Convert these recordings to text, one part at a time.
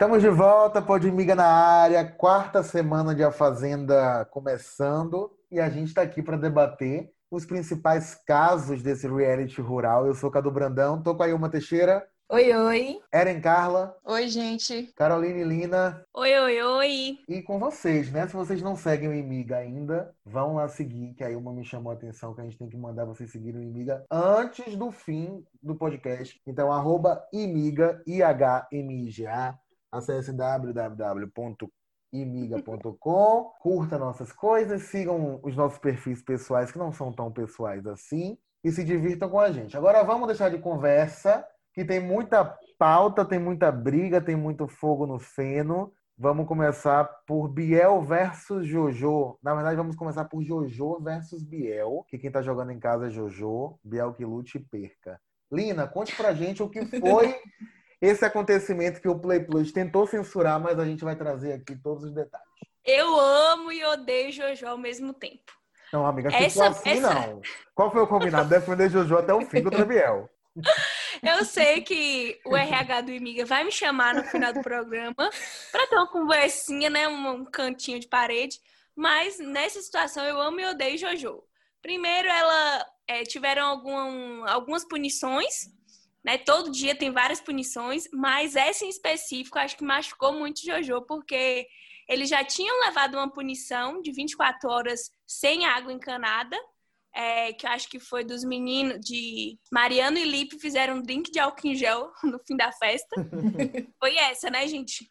Estamos de volta, Pode Miga na área, quarta semana de A Fazenda começando e a gente está aqui para debater os principais casos desse reality rural. Eu sou Cadu Brandão, tô com a Ilma Teixeira. Oi, oi. Eren Carla. Oi, gente. Caroline Lina. Oi, oi, oi. E com vocês, né? Se vocês não seguem o Imiga ainda, vão lá seguir, que a Ilma me chamou a atenção que a gente tem que mandar vocês seguirem o Imiga antes do fim do podcast. Então, arroba Imiga, I-H-M-I-G-A. Acesse www.imiga.com, curta nossas coisas, sigam os nossos perfis pessoais, que não são tão pessoais assim, e se divirtam com a gente. Agora vamos deixar de conversa, que tem muita pauta, tem muita briga, tem muito fogo no feno. Vamos começar por Biel versus Jojo. Na verdade, vamos começar por Jojo versus Biel, que quem tá jogando em casa é Jojo. Biel que lute e perca. Lina, conte pra gente o que foi esse acontecimento que o Play Plus tentou censurar, mas a gente vai trazer aqui todos os detalhes. Eu amo e odeio Jojo ao mesmo tempo. Não, amiga, essa, ficou assim essa... não. Qual foi o combinado? Defender Jojo até o fim contra Biel. Eu sei que o RH do Imiga vai me chamar no final do programa para ter uma conversinha, né? Um, cantinho de parede. Mas nessa situação eu amo e odeio Jojo. Primeiro, ela é, tiveram algum, algumas punições né? Todo dia tem várias punições, mas essa em específico acho que machucou muito Jojo, porque eles já tinham levado uma punição de 24 horas sem água encanada, é, que eu acho que foi dos meninos de Mariano e Lipe fizeram um drink de álcool em gel no fim da festa. foi essa, né, gente?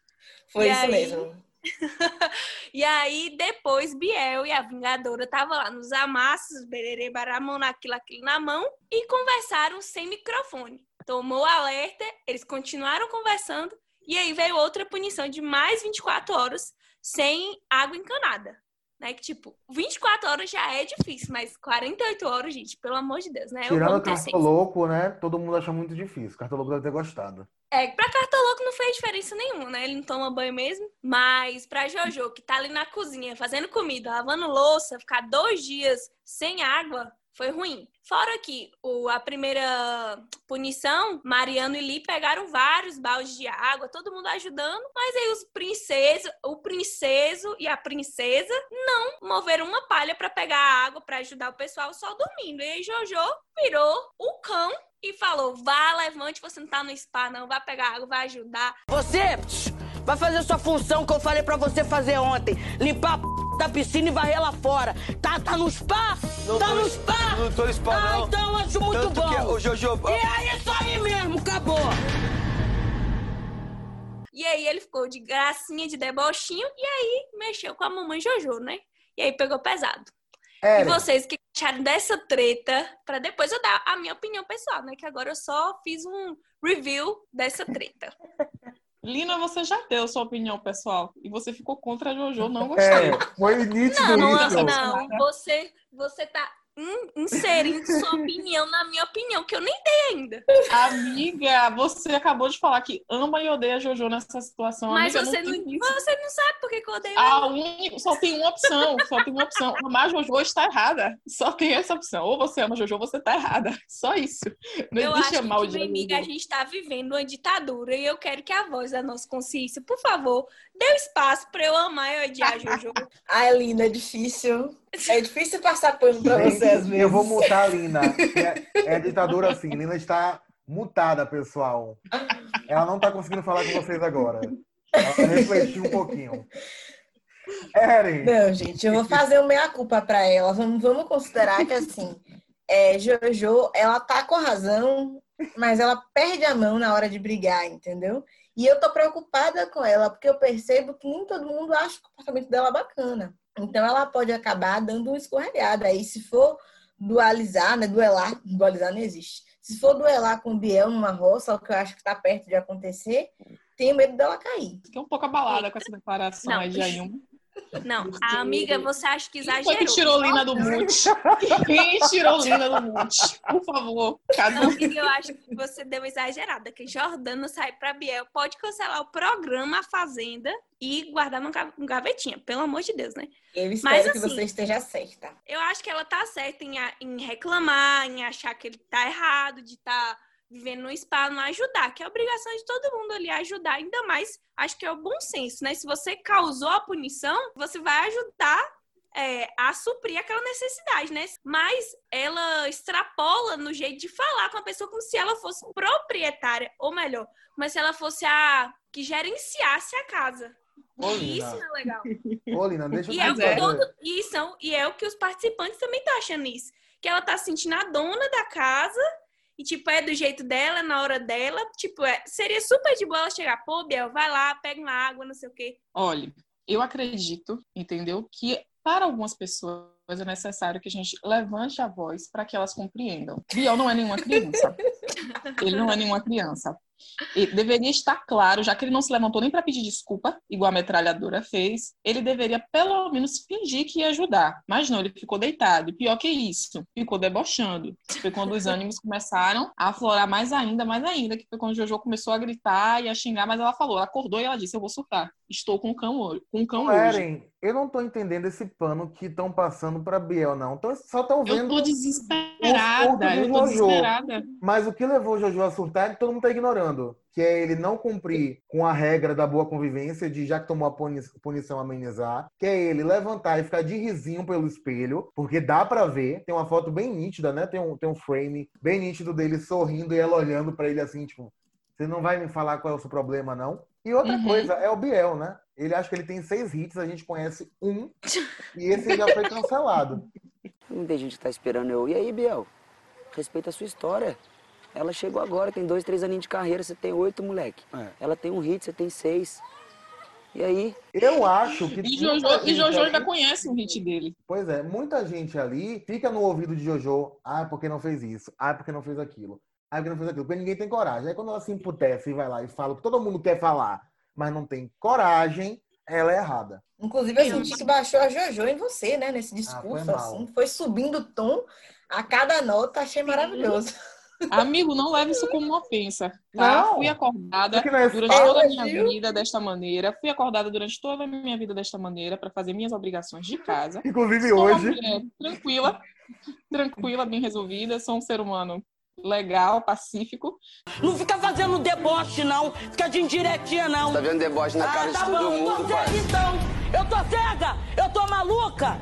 Foi e isso aí... mesmo. e aí, depois, Biel e a Vingadora estavam lá nos amassos, bererê, baramão, naquilo, aquilo na mão, e conversaram sem microfone tomou alerta, eles continuaram conversando e aí veio outra punição de mais 24 horas sem água encanada. Né? Que, tipo, 24 horas já é difícil, mas 48 horas, gente, pelo amor de Deus, né? Tirando o cartoloco, né? Todo mundo acha muito difícil. Cartoloco deve ter gostado. É, pra cartoloco não fez diferença nenhuma, né? Ele não toma banho mesmo. Mas pra Jojo, que tá ali na cozinha fazendo comida, lavando louça, ficar dois dias sem água, foi ruim. Fora que o, a primeira punição, Mariano e Li pegaram vários baldes de água, todo mundo ajudando, mas aí os princesos, o princeso e a princesa não moveram uma palha para pegar a água para ajudar o pessoal só dormindo. E aí Jojo virou o cão e falou: "Vá, levante, você não tá no spa não, vai pegar água, vai ajudar". Você vai fazer sua função que eu falei para você fazer ontem, limpar a da piscina e varrer lá fora. Tá, tá no spa? Não tá no spa? Não tô no spa, ah, não. então acho muito Tanto bom. Que, o Jojo... E aí, é isso aí mesmo, acabou. E aí ele ficou de gracinha, de debochinho, e aí mexeu com a mamãe Jojo, né? E aí pegou pesado. É. E vocês que acharam dessa treta, para depois eu dar a minha opinião pessoal, né? Que agora eu só fiz um review dessa treta. Lina, você já deu sua opinião pessoal e você ficou contra a Jojo, não gostei. É, foi nítido não, não, isso. Não, você, você tá inserindo sua opinião na minha opinião, que eu nem dei ainda. Amiga, você acabou de falar que ama e odeia a Jojo nessa situação. Mas Amiga, você, não, não você não sabe por que, eu odeio a un... Só tem uma opção, só tem uma opção. Amar a Jojo está errada. Só tem essa opção. Ou você ama a Jojo ou você está errada. Só isso. Não eu existe amar o amiga, a gente está vivendo uma ditadura e eu quero que a voz da nossa consciência, por favor, dê espaço para eu amar e odiar a Jojo. Ai, Linda, é difícil. É difícil passar pano pra você às vezes. Eu vou mutar a Lina. É, é ditadura assim. Lina está mutada, pessoal. Ela não está conseguindo falar com vocês agora. Ela vai refletir um pouquinho. Eren. Não, gente, eu vou fazer uma meia-culpa para ela. Vamos, vamos considerar que, assim, é, Jojo, ela tá com razão, mas ela perde a mão na hora de brigar, entendeu? E eu tô preocupada com ela, porque eu percebo que nem todo mundo acha o comportamento dela bacana. Então ela pode acabar dando uma escorregada. Aí se for dualizar, né? Duelar, dualizar não existe. Se for duelar com o Biel numa roça, o que eu acho que está perto de acontecer, tenho medo dela cair. Fiquei um pouco abalada com essa declaração aí de Ayuma. Não, a amiga, você acha que exagerou. Quem foi que tirou Lina do Monte? Quem tirou Lina do Monte? Por favor, cada um. Amiga, eu acho que você deu exagerada, que Jordano sai pra Biel, pode cancelar o programa A Fazenda e guardar no gavetinha, pelo amor de Deus, né? Eu espero Mas, que assim, você esteja certa. Eu acho que ela tá certa em, em reclamar, em achar que ele tá errado, de estar tá vivendo no spa, não ajudar, que é a obrigação de todo mundo ali ajudar, ainda mais, acho que é o bom senso, né? Se você causou a punição, você vai ajudar é, a suprir aquela necessidade, né? Mas ela extrapola no jeito de falar com a pessoa como se ela fosse proprietária, ou melhor, como se ela fosse a que gerenciasse a casa. Ô, isso não é legal. Ô, Lina, deixa eu E é, o todo, e, são, e é o que os participantes também estão achando isso. Que ela tá se sentindo a dona da casa e, tipo, é do jeito dela, na hora dela. Tipo, é, seria super de boa ela chegar, pô, Biel, vai lá, pega uma água, não sei o quê. Olha, eu acredito, entendeu? Que para algumas pessoas é necessário que a gente levante a voz para que elas compreendam. Biel não é nenhuma criança. Ele não é nenhuma criança. E deveria estar claro, já que ele não se levantou nem para pedir desculpa, igual a metralhadora fez, ele deveria pelo menos fingir que ia ajudar. Mas não, ele ficou deitado. E pior que isso, ficou debochando. Foi quando os ânimos começaram a aflorar mais ainda, mais ainda, que foi quando o Jojo começou a gritar e a xingar, mas ela falou, ela acordou e ela disse, eu vou surtar. Estou com cão hoje. Com cão hoje. Eren, eu não tô entendendo esse pano que estão passando pra Biel, não. Então, só estão Eu vendo. o surto desesperada, eu tô desesperada. Mas o que levou o Jojo a surtar, todo mundo tá ignorando. Que é ele não cumprir com a regra da boa convivência, de já que tomou a puni- punição amenizar. Que é ele levantar e ficar de risinho pelo espelho, porque dá pra ver. Tem uma foto bem nítida, né? Tem um, tem um frame bem nítido dele sorrindo e ela olhando pra ele assim, tipo, você não vai me falar qual é o seu problema, não? E outra Uhum. coisa, é o Biel, né? Ele acha que ele tem seis hits, a gente conhece um, e esse já foi cancelado. Muita gente tá esperando eu. E aí, Biel? Respeita a sua história. Ela chegou agora, tem dois, três aninhos de carreira, você tem oito, moleque. Ela tem um hit, você tem seis. E aí? Eu acho que. E Jojo, e Jojo ali- ainda conhece o hit dele. Pois é, muita gente ali fica no ouvido de Jojo, ah, porque não fez isso, ah, porque não fez aquilo, ah, porque não fez aquilo, porque ninguém tem coragem. Aí quando ela se emputece e vai lá e fala o que todo mundo quer falar, mas não tem coragem, ela é errada. Inclusive, eu senti que baixou a Jojo em você, né? Nesse discurso, mal. assim. Foi subindo o tom a cada nota, achei maravilhoso. Amigo, não leve isso como uma ofensa. Tá? Não. Fui acordada é durante fácil. toda a minha Elogio. vida desta maneira. Fui acordada durante toda a minha vida desta maneira para fazer minhas obrigações de casa. Inclusive Sou hoje, mulher tranquila, tranquila, bem resolvida. Sou um ser humano legal, pacífico. Não fica fazendo deboche, não. Fica de indiretinha, não. Tá vendo deboche na cara ah, de tá todo bom, eu mundo, tô cega, então. Eu tô cega. Eu tô maluca.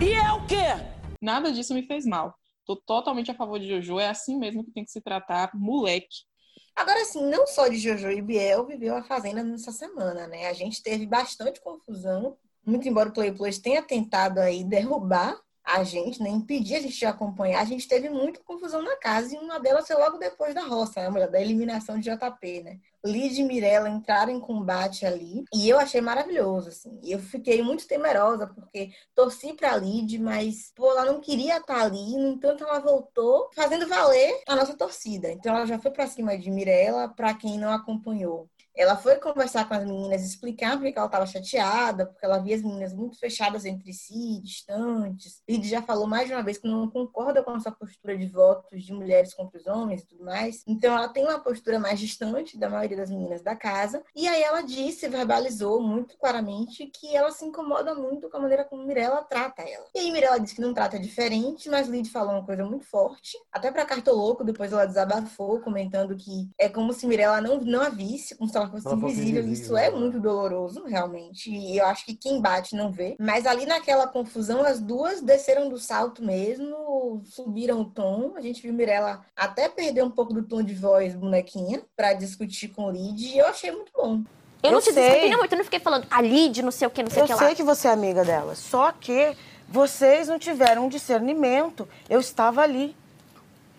E é o quê? Nada disso me fez mal. Tô totalmente a favor de Jojo. É assim mesmo que tem que se tratar, moleque. Agora, assim, não só de Jojo e Biel viveu a Fazenda nessa semana, né? A gente teve bastante confusão, muito embora o Play Plus tenha tentado aí derrubar a gente, né? Impedir a gente de acompanhar, a gente teve muita confusão na casa e uma delas foi logo depois da roça, né? da eliminação de JP, né? Lid e Mirella entraram em combate ali e eu achei maravilhoso, assim. Eu fiquei muito temerosa porque torci pra Lid, mas pô, ela não queria estar ali, no entanto ela voltou fazendo valer a nossa torcida. Então ela já foi pra cima de Mirella, pra quem não acompanhou. Ela foi conversar com as meninas, explicar porque ela estava chateada, porque ela via as meninas muito fechadas entre si, distantes. Lid já falou mais de uma vez que não concorda com essa postura de votos de mulheres contra os homens e tudo mais. Então ela tem uma postura mais distante da maioria das meninas da casa. E aí ela disse, verbalizou muito claramente que ela se incomoda muito com a maneira como Mirella trata ela. E aí Mirella disse que não trata diferente, mas Lid falou uma coisa muito forte. Até pra Cartoloco, depois ela desabafou, comentando que é como se Mirella não, não a visse, como se ela fosse invisível. invisível, Isso é muito doloroso, realmente. E eu acho que quem bate não vê. Mas ali naquela confusão, as duas desceram do salto mesmo, subiram o tom. A gente viu Mirella até perder um pouco do tom de voz, bonequinha, pra discutir com o Lid. E eu achei muito bom. Eu não Eu te sei. desculpei muito, eu não fiquei falando a Lid, não sei o que, não sei o Eu que lá. sei que você é amiga dela, só que vocês não tiveram um discernimento. Eu estava ali.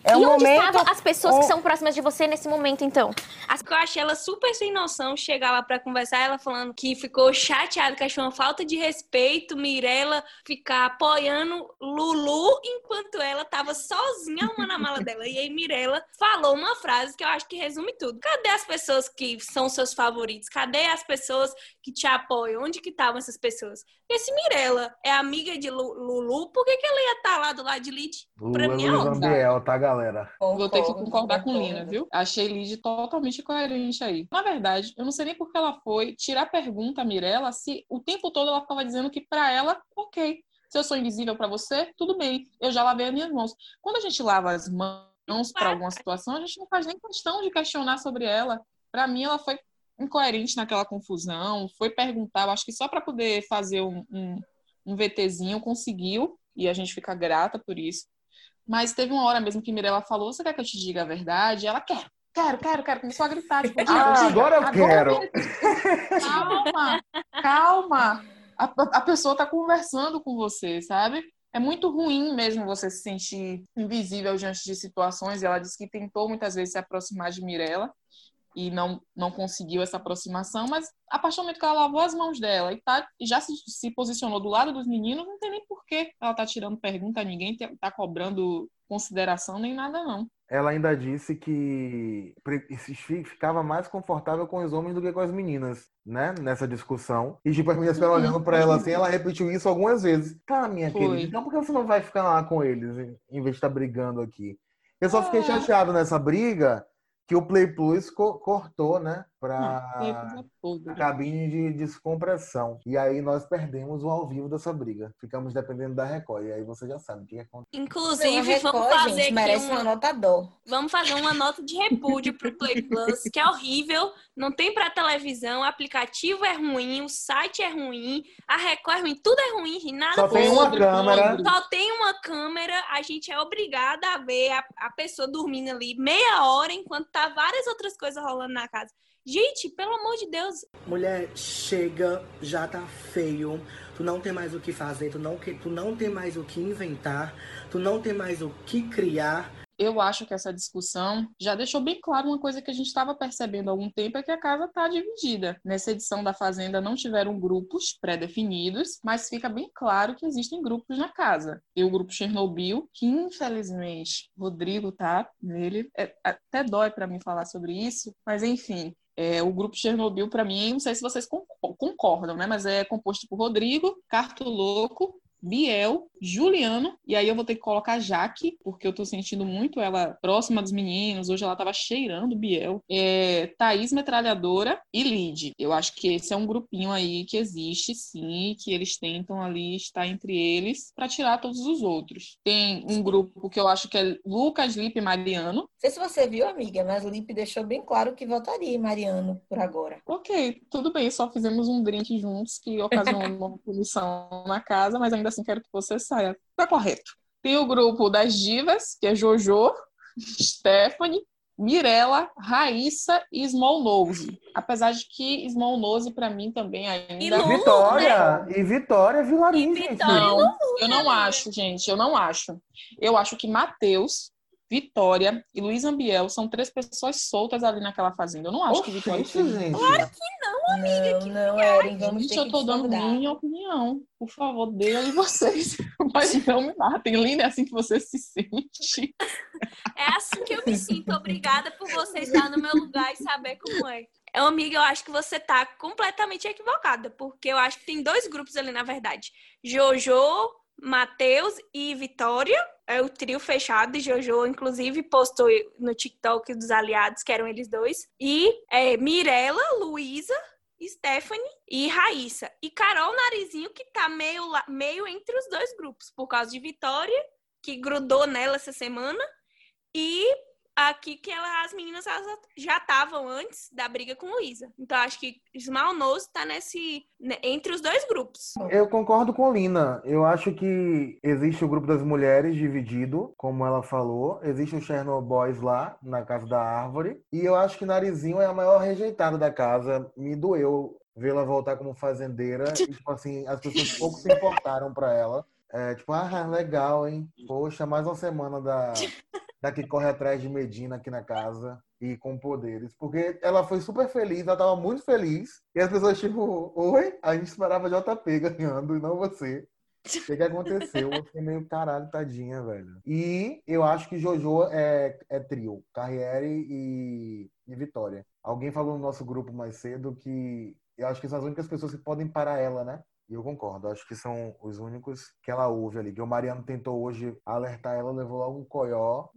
É e um onde momento. estavam as pessoas que são próximas de você nesse momento, então? As que eu achei ela super sem noção chegar lá pra conversar, ela falando que ficou chateada, que achou uma falta de respeito, Mirella ficar apoiando Lulu enquanto ela tava sozinha arrumando a mala dela. E aí Mirella falou uma frase que eu acho que resume tudo. Cadê as pessoas que são seus favoritos? Cadê as pessoas que te apoiam? Onde que estavam essas pessoas? Porque se Mirella é amiga de Lu- Lulu, por que, que ela ia estar lá do lado de Lid? Pra mim é óbvio. Tá, galera? Vou ter que Concordo, concordar com. Lina, viu? Achei Lid totalmente coerente aí. Na verdade, eu não sei nem por que ela foi tirar a pergunta a Mirella se o tempo todo ela ficava dizendo que pra ela, ok. Se eu sou invisível pra você, tudo bem. Eu já lavei as minhas mãos. Quando a gente lava as mãos para alguma situação, a gente não faz nem questão de questionar sobre ela. Para mim, ela foi incoerente naquela confusão, foi perguntar, eu acho que só para poder fazer um, um, um VTzinho conseguiu, e a gente fica grata por isso. Mas teve uma hora mesmo que Mirella falou: Você quer que eu te diga a verdade? Ela quer. Quero, quero, quero. Começou a gritar. Tipo, ah, agora eu quero. Calma, calma. A, a pessoa está conversando com você, sabe? É muito ruim mesmo você se sentir invisível diante de situações. E ela disse que tentou muitas vezes se aproximar de Mirella e não, não conseguiu essa aproximação, mas a partir do momento que ela lavou as mãos dela e tá, já se, se posicionou do lado dos meninos, não tem nem por que ela tá tirando pergunta a ninguém, tá cobrando consideração nem nada, não. Ela ainda disse que ficava mais confortável com os homens do que com as meninas, né? Nessa discussão. E tipo, as meninas ficaram uhum. olhando para ela assim, ela repetiu isso algumas vezes. Tá, minha Foi. querida, então por que você não vai ficar lá com eles, em vez de estar tá brigando aqui? Eu só fiquei ah. chateado nessa briga, que o Play Plus co cortou, né? Para a cabine de descompressão. E aí nós perdemos o ao vivo dessa briga. Ficamos dependendo da Record. E aí você já sabe o que acontece. Inclusive, Record, vamos fazer gente, merece uma... nota dó. Vamos fazer uma nota de repúdio pro Play Plus, que é horrível. Não tem para televisão, o aplicativo é ruim, o site é ruim, a Record é ruim, tudo é ruim, nada Só tem uma câmera. Só tem uma câmera, a gente é obrigada a ver a, a pessoa dormindo ali meia hora enquanto tá várias outras coisas rolando na casa. Gente, pelo amor de Deus. Mulher, chega, já tá feio. Tu não tem mais o que fazer, tu não, tu não tem mais o que inventar, tu não tem mais o que criar eu acho que essa discussão já deixou bem claro uma coisa que a gente estava percebendo há algum tempo, é que a casa está dividida. Nessa edição da Fazenda não tiveram grupos pré-definidos, mas fica bem claro que existem grupos na casa. Tem o grupo Chernobyl, que infelizmente Rodrigo tá nele, é, até dói para mim falar sobre isso, mas enfim, é, o grupo Chernobyl, para mim, não sei se vocês concordam, né? Mas é composto por Rodrigo, Cartoloco, Biel, Juliano, e aí eu vou ter que colocar Jaque, porque eu tô sentindo muito ela próxima dos meninos. Hoje ela tava cheirando Biel. É, Thaís Metralhadora e Lid. Eu acho que esse é um grupinho aí que existe, sim, que eles tentam ali estar entre eles para tirar todos os outros. Tem um grupo que eu acho que é Lucas, Lipe e Mariano. Não sei se você viu, amiga, mas Lipe deixou bem claro que votaria em Mariano por agora. Ok, tudo bem, só fizemos um drink juntos que ocasionou uma punição na casa, mas ainda assim quero que você saia. Tá correto. Tem o grupo das divas, que é Jojo, Stephanie, Mirella, Raíssa e Small Nose. Apesar de que Small Nose, pra mim, também ainda... E Lulu, Vitória! Né? E Vitória Vilarim, gente. Não, eu não acho, gente. Eu não acho. Eu acho que Matheus Vitória e Luiz Ambiel são três pessoas soltas ali naquela fazenda. Eu não acho que Vitória. Isso, gente. Claro que não, amiga. Não, que não, Eren, vamos gente, ter eu tô dando minha opinião. Por favor, dê vocês. Mas não me matem. Linda, é assim que você se sente. É assim que eu me sinto. Obrigada por você estar no meu lugar e saber como é. É, amiga, eu acho que você tá completamente equivocada, porque eu acho que tem dois grupos ali, na verdade. Jojo, Matheus e Vitória é o trio fechado. E Jojo, inclusive, postou no TikTok dos aliados, que eram eles dois. E é, Mirella, Luísa, Stephanie e Raíssa. E Carol Narizinho, que tá meio, meio entre os dois grupos, por causa de Vitória, que grudou nela essa semana, e aqui que ela, as meninas já estavam antes da briga com Luísa. Então acho que Small Nose está nesse né, entre os dois grupos. Eu concordo com Lina. Eu acho que existe o grupo das mulheres dividido, como ela falou. Existe o Chernobyl Boys lá na casa da árvore. E eu acho que Narizinho é a maior rejeitada da casa. Me doeu vê-la voltar como fazendeira. e, tipo assim, as pessoas pouco se importaram para ela. É, tipo, ah, legal, hein? Poxa, mais uma semana da da que corre atrás de Medina aqui na casa e com poderes. Porque ela foi super feliz, ela tava muito feliz. E as pessoas, tipo, oi? A gente esperava JP ganhando e não você. O que, que aconteceu? Eu fiquei meio caralho, tadinha, velho. E eu acho que Jojo é, é trio. Carriere e, e Vitória. Alguém falou no nosso grupo mais cedo que eu acho que são as únicas pessoas que podem parar ela, né? E eu concordo, acho que são os únicos que ela ouve ali. Que o Mariano tentou hoje alertar ela, levou logo um coió.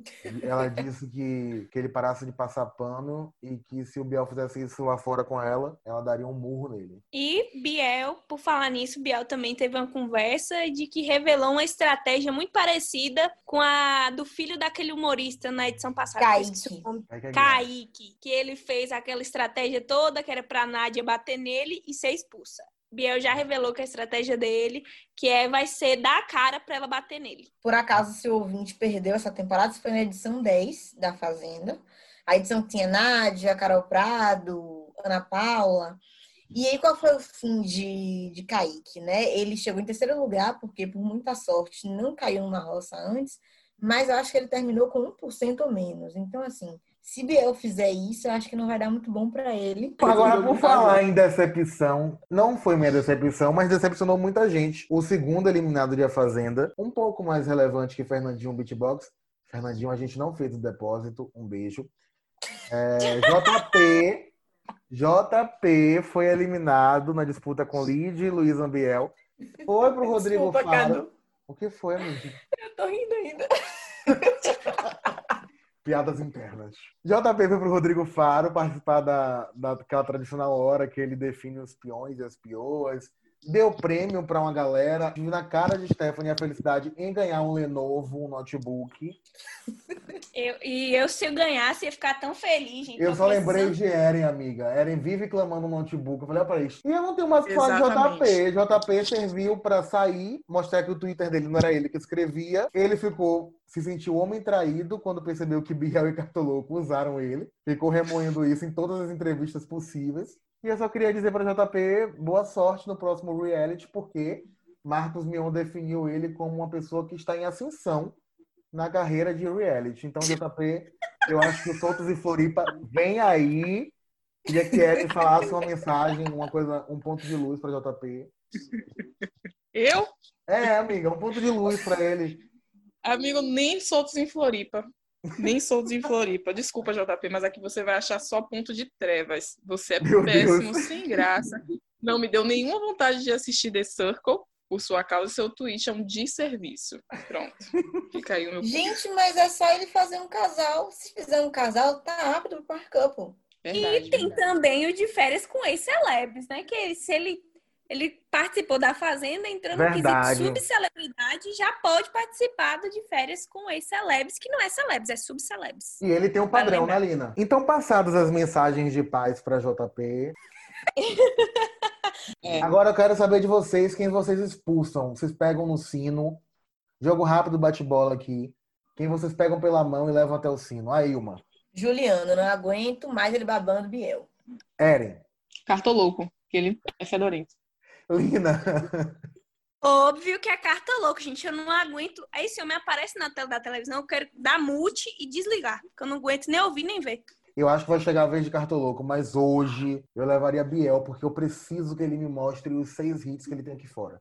Ela disse que, que ele parasse de passar pano e que se o Biel fizesse isso lá fora com ela, ela daria um murro nele. E Biel, por falar nisso, Biel também teve uma conversa de que revelou uma estratégia muito parecida com a do filho daquele humorista na edição passada. Kaique. Kaique, que ele fez aquela estratégia toda que era pra Nádia bater nele e ser expulsa. Biel já revelou que a estratégia dele, que é vai ser dar a cara pra ela bater nele. Por acaso, se o ouvinte perdeu essa temporada, isso foi na edição 10 da Fazenda. A edição que tinha Nádia, Carol Prado, Ana Paula. E aí, qual foi o fim de, de Kaique, né? Ele chegou em terceiro lugar, porque por muita sorte não caiu numa roça antes, mas eu acho que ele terminou com 1% ou menos. Então, assim, se Biel fizer isso, eu acho que não vai dar muito bom pra ele. Agora, por falar em decepção, não foi minha decepção, mas decepcionou muita gente. O segundo eliminado de A Fazenda, um pouco mais relevante que Fernandinho Beatbox. Fernandinho, a gente não fez o depósito, um beijo. É, JP, JP foi eliminado na disputa com Lid e Luiz Ambiel. Foi pro Rodrigo Desculpa, Faro. Cadu. O que foi, amigo? Eu tô rindo ainda. Piadas internas. JP foi pro Rodrigo Faro participar da, daquela tradicional hora que ele define os peões e as peoas. Deu prêmio pra uma galera. Tive na cara de Stephanie a felicidade em ganhar um Lenovo, um notebook. Eu- e eu, se eu ganhasse, ia ficar tão feliz, gente. Eu só lembrei de Eren, amiga. Eren vive clamando um notebook. Eu falei, olha pra isso. E eu não tenho mais o que falar de. JP. JP serviu pra sair, mostrar que o Twitter dele não era ele que escrevia. Ele ficou, se sentiu homem traído quando percebeu que Biel e Cartoloco usaram ele. Ficou remoendo isso em todas as entrevistas possíveis. E eu só queria dizer pra JP, boa sorte no próximo reality, porque Marcos Mion definiu ele como uma pessoa que está em ascensão na carreira de reality. Então, JP, eu acho que o Soltos e Floripa vem aí. Queria que Ellen falasse uma mensagem, uma coisa, um ponto de luz para JP. Eu, É, amiga, um ponto de luz para ele. amigo, nem soltos em Floripa. Nem soltos em Floripa. Desculpa, JP, mas aqui você vai achar só ponto de trevas. Você é Meu péssimo, Deus. sem graça. Não me deu nenhuma vontade de assistir The Circle. Por sua causa, seu tweet é um desserviço. Pronto. Fica aí o meu Gente, mas é só ele fazer um casal. Se fizer um casal, tá rápido pro par couple. Verdade, E tem verdade. também o de férias com ex-celebres, né? Que se ele, ele participou da Fazenda, entrando no Verdade. quesito subcelebridade, já pode participar do de férias com ex-celebres, que não é celebres, é subcelebres. E ele tem um padrão, né. Lina? Então, passadas as mensagens de paz para JP. É. Agora eu quero saber de vocês quem vocês expulsam. Vocês pegam no sino. Jogo rápido, bate-bola aqui. Quem vocês pegam pela mão e levam até o sino? A Ilma. Juliano, não aguento mais ele babando Biel. Eren. Cartoloco, que ele é fedorento. Lina. Óbvio que é carta louca, gente. Eu não aguento. Aí se eu me aparece na tela da televisão, eu quero dar mute e desligar. Porque eu não aguento nem ouvir nem ver. Eu acho que vai chegar a vez de Cartoloco, mas hoje eu levaria Biel, porque eu preciso que ele me mostre os seis hits que ele tem aqui fora.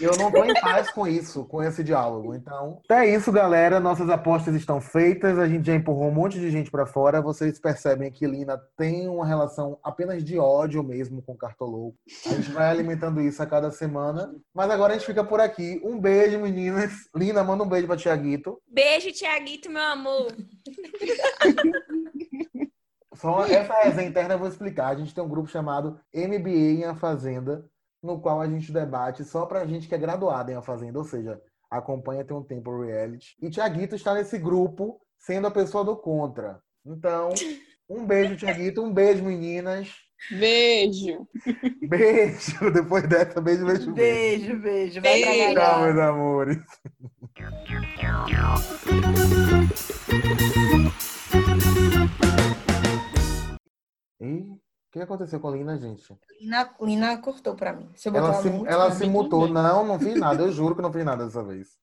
Eu não tô em paz com isso, com esse diálogo. Então, é isso, galera. Nossas apostas estão feitas. A gente já empurrou um monte de gente pra fora. Vocês percebem que Lina tem uma relação apenas de ódio mesmo com o Cartoloco. A gente vai alimentando isso a cada semana. Mas agora a gente fica por aqui. Um beijo, meninas. Lina, manda um beijo pra Tiaguito. Beijo, Tiaguito, meu amor. Só essa resenha interna eu vou explicar. A gente tem um grupo chamado MBA em A Fazenda, no qual a gente debate só pra gente que é graduada em A Fazenda, ou seja, acompanha tem um tempo o reality. E Tiaguito está nesse grupo, sendo a pessoa do contra. Então, um beijo, Tiaguito, um beijo, meninas. Beijo. Beijo. Depois dessa, beijo, beijo, beijo. Beijo, beijo. Vai Beijo. Tchau, meus amores. Ih, o que aconteceu com a Lina, gente? Lina, Lina cortou pra mim. Se eu botar Ela se, ela se mutou. também. Não, não fiz nada. Eu juro que não fiz nada dessa vez.